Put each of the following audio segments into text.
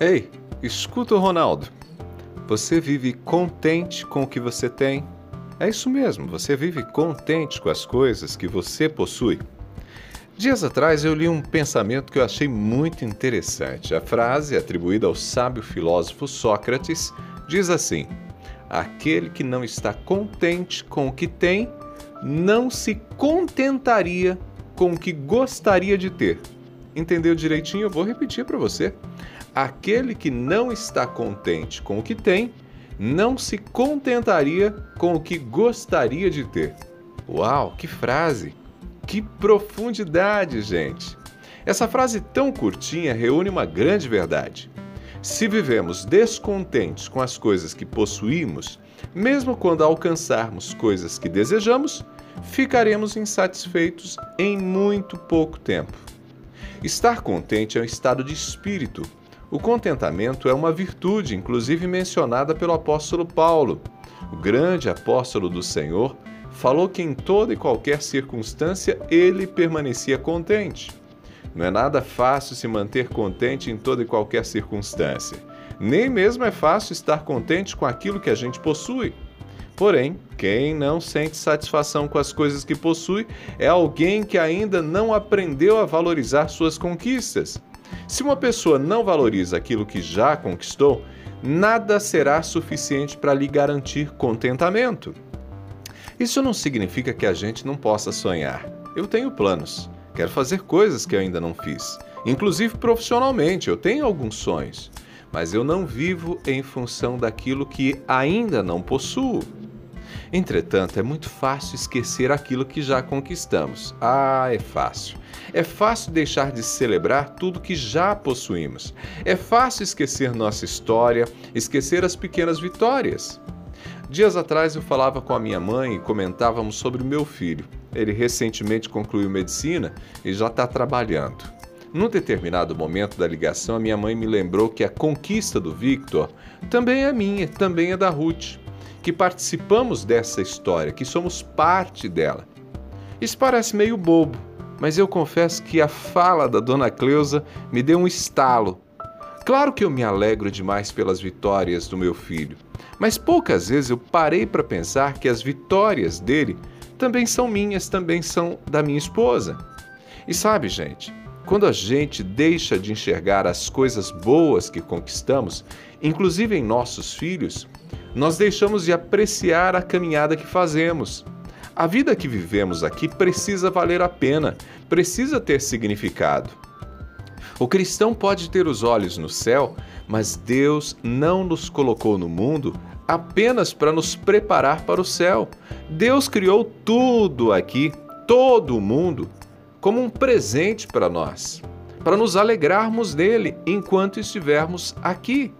Ei, escuta o Ronaldo. Você vive contente com o que você tem? É isso mesmo, você vive contente com as coisas que você possui. Dias atrás eu li um pensamento que eu achei muito interessante. A frase, atribuída ao sábio filósofo Sócrates, diz assim: Aquele que não está contente com o que tem, não se contentaria com o que gostaria de ter. Entendeu direitinho? Eu vou repetir para você. Aquele que não está contente com o que tem, não se contentaria com o que gostaria de ter. Uau, que frase! Que profundidade, gente! Essa frase tão curtinha reúne uma grande verdade. Se vivemos descontentes com as coisas que possuímos, mesmo quando alcançarmos coisas que desejamos, ficaremos insatisfeitos em muito pouco tempo. Estar contente é um estado de espírito. O contentamento é uma virtude, inclusive mencionada pelo apóstolo Paulo. O grande apóstolo do Senhor falou que em toda e qualquer circunstância ele permanecia contente. Não é nada fácil se manter contente em toda e qualquer circunstância. Nem mesmo é fácil estar contente com aquilo que a gente possui. Porém, quem não sente satisfação com as coisas que possui é alguém que ainda não aprendeu a valorizar suas conquistas. Se uma pessoa não valoriza aquilo que já conquistou, nada será suficiente para lhe garantir contentamento. Isso não significa que a gente não possa sonhar. Eu tenho planos, quero fazer coisas que eu ainda não fiz. Inclusive profissionalmente, eu tenho alguns sonhos, mas eu não vivo em função daquilo que ainda não possuo. Entretanto, é muito fácil esquecer aquilo que já conquistamos. Ah, é fácil. É fácil deixar de celebrar tudo que já possuímos. É fácil esquecer nossa história, esquecer as pequenas vitórias. Dias atrás eu falava com a minha mãe e comentávamos sobre o meu filho. Ele recentemente concluiu medicina e já está trabalhando. Num determinado momento da ligação, a minha mãe me lembrou que a conquista do Victor também é minha, também é da Ruth, que participamos dessa história, que somos parte dela. Isso parece meio bobo, mas eu confesso que a fala da dona Cleusa me deu um estalo. Claro que eu me alegro demais pelas vitórias do meu filho, mas poucas vezes eu parei para pensar que as vitórias dele também são minhas, também são da minha esposa. E sabe, gente, quando a gente deixa de enxergar as coisas boas que conquistamos, inclusive em nossos filhos, nós deixamos de apreciar a caminhada que fazemos. A vida que vivemos aqui precisa valer a pena, precisa ter significado. O cristão pode ter os olhos no céu, mas Deus não nos colocou no mundo apenas para nos preparar para o céu. Deus criou tudo aqui, todo o mundo, como um presente para nós, para nos alegrarmos dele enquanto estivermos aqui.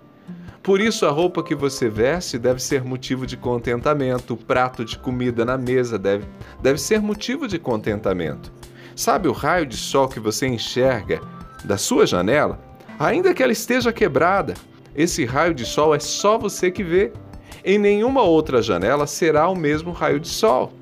Por isso, a roupa que você veste deve ser motivo de contentamento, o prato de comida na mesa deve, deve ser motivo de contentamento. Sabe o raio de sol que você enxerga da sua janela? Ainda que ela esteja quebrada, esse raio de sol é só você que vê. Em nenhuma outra janela será o mesmo raio de sol.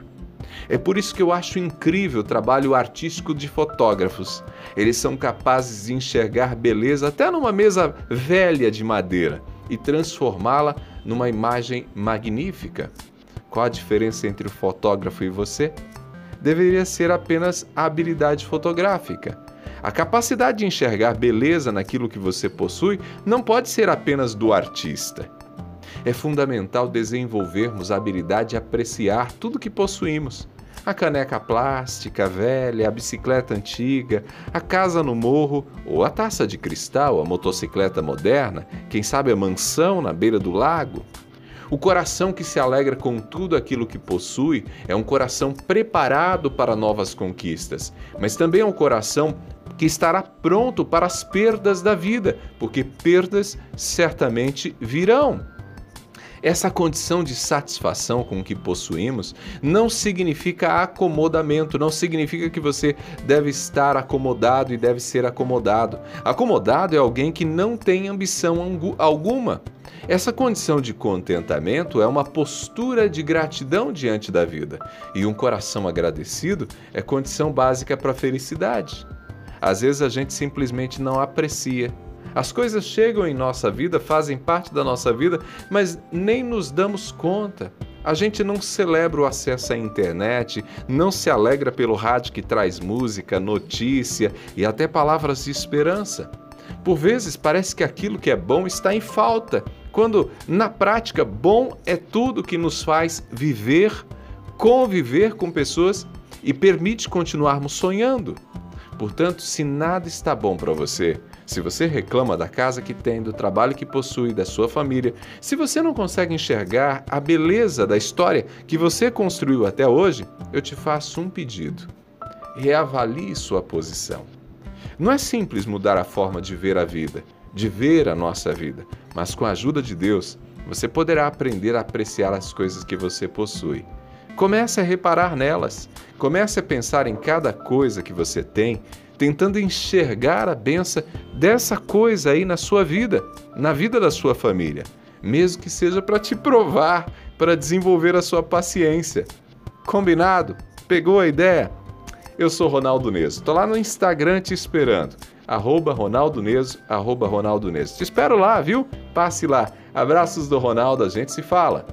É por isso que eu acho incrível o trabalho artístico de fotógrafos. Eles são capazes de enxergar beleza até numa mesa velha de madeira e transformá-la numa imagem magnífica. Qual a diferença entre o fotógrafo e você? Deveria ser apenas a habilidade fotográfica. A capacidade de enxergar beleza naquilo que você possui não pode ser apenas do artista. É fundamental desenvolvermos a habilidade de apreciar tudo que possuímos. A caneca plástica velha, a bicicleta antiga, a casa no morro ou a taça de cristal, a motocicleta moderna, quem sabe a mansão na beira do lago. O coração que se alegra com tudo aquilo que possui é um coração preparado para novas conquistas, mas também é um coração que estará pronto para as perdas da vida, porque perdas certamente virão. Essa condição de satisfação com o que possuímos não significa acomodamento, não significa que você deve estar acomodado e deve ser acomodado. Acomodado é alguém que não tem ambição alguma. Essa condição de contentamento é uma postura de gratidão diante da vida, e um coração agradecido é condição básica para a felicidade. Às vezes a gente simplesmente não aprecia. As coisas chegam em nossa vida, fazem parte da nossa vida, mas nem nos damos conta. A gente não celebra o acesso à internet, não se alegra pelo rádio que traz música, notícia e até palavras de esperança. Por vezes parece que aquilo que é bom está em falta, quando na prática bom é tudo que nos faz viver, conviver com pessoas e permite continuarmos sonhando. Portanto, se nada está bom para você, se você reclama da casa que tem, do trabalho que possui, da sua família, se você não consegue enxergar a beleza da história que você construiu até hoje, eu te faço um pedido. Reavalie sua posição. Não é simples mudar a forma de ver a vida, de ver a nossa vida, mas com a ajuda de Deus, você poderá aprender a apreciar as coisas que você possui. Comece a reparar nelas. Comece a pensar em cada coisa que você tem, tentando enxergar a benção dessa coisa aí na sua vida, na vida da sua família, mesmo que seja para te provar, para desenvolver a sua paciência. Combinado? Pegou a ideia? Eu sou Ronaldo Neso. Tô lá no Instagram te esperando. Arroba Ronaldo Neso, arroba Ronaldo Neso. Te espero lá, viu? Passe lá. Abraços do Ronaldo, a gente se fala.